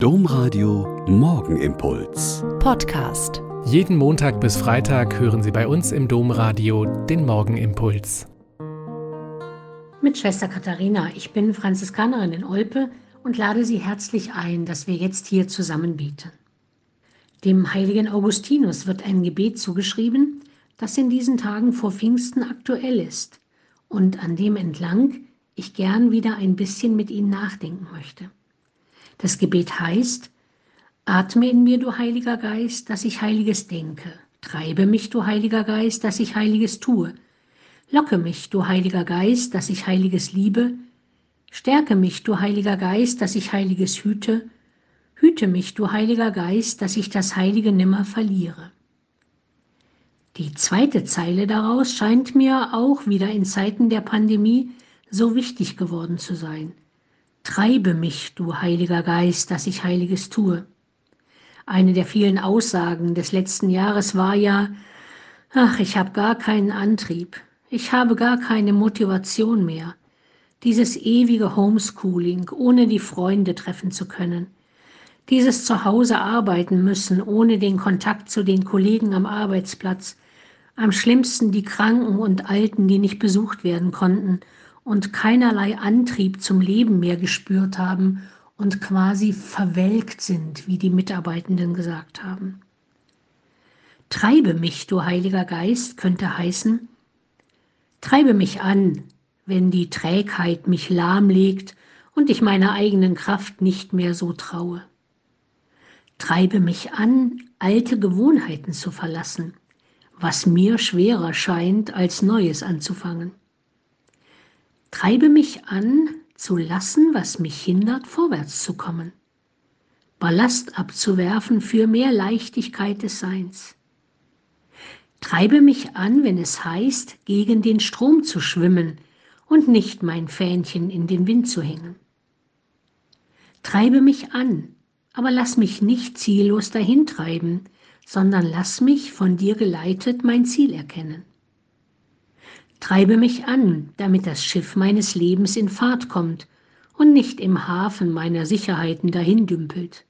Domradio Morgenimpuls. Podcast. Jeden Montag bis Freitag hören Sie bei uns im Domradio den Morgenimpuls. Mit Schwester Katharina, ich bin Franziskanerin in Olpe und lade Sie herzlich ein, dass wir jetzt hier zusammen beten. Dem heiligen Augustinus wird ein Gebet zugeschrieben, das in diesen Tagen vor Pfingsten aktuell ist und an dem entlang ich gern wieder ein bisschen mit Ihnen nachdenken möchte. Das Gebet heißt, Atme in mir, du Heiliger Geist, dass ich Heiliges denke. Treibe mich, du Heiliger Geist, dass ich Heiliges tue. Locke mich, du Heiliger Geist, dass ich Heiliges liebe. Stärke mich, du Heiliger Geist, dass ich Heiliges hüte. Hüte mich, du Heiliger Geist, dass ich das Heilige nimmer verliere. Die zweite Zeile daraus scheint mir auch wieder in Zeiten der Pandemie so wichtig geworden zu sein. Treibe mich, du Heiliger Geist, dass ich Heiliges tue. Eine der vielen Aussagen des letzten Jahres war ja, ach, ich habe gar keinen Antrieb, ich habe gar keine Motivation mehr. Dieses ewige Homeschooling, ohne die Freunde treffen zu können. Dieses Zuhause arbeiten müssen, ohne den Kontakt zu den Kollegen am Arbeitsplatz. Am schlimmsten die Kranken und Alten, die nicht besucht werden konnten und keinerlei Antrieb zum Leben mehr gespürt haben und quasi verwelkt sind, wie die Mitarbeitenden gesagt haben. Treibe mich, du Heiliger Geist, könnte heißen, treibe mich an, wenn die Trägheit mich lahmlegt und ich meiner eigenen Kraft nicht mehr so traue. Treibe mich an, alte Gewohnheiten zu verlassen, was mir schwerer scheint, als Neues anzufangen. Treibe mich an, zu lassen, was mich hindert, vorwärts zu kommen. Ballast abzuwerfen für mehr Leichtigkeit des Seins. Treibe mich an, wenn es heißt, gegen den Strom zu schwimmen und nicht mein Fähnchen in den Wind zu hängen. Treibe mich an, aber lass mich nicht ziellos dahintreiben, sondern lass mich von dir geleitet mein Ziel erkennen. Treibe mich an, damit das Schiff meines Lebens in Fahrt kommt und nicht im Hafen meiner Sicherheiten dahindümpelt.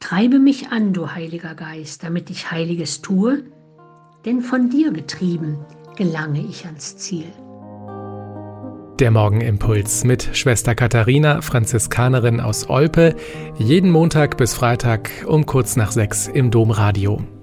Treibe mich an, du Heiliger Geist, damit ich Heiliges tue, denn von dir getrieben gelange ich ans Ziel. Der Morgenimpuls mit Schwester Katharina, Franziskanerin aus Olpe, jeden Montag bis Freitag um kurz nach sechs im Domradio.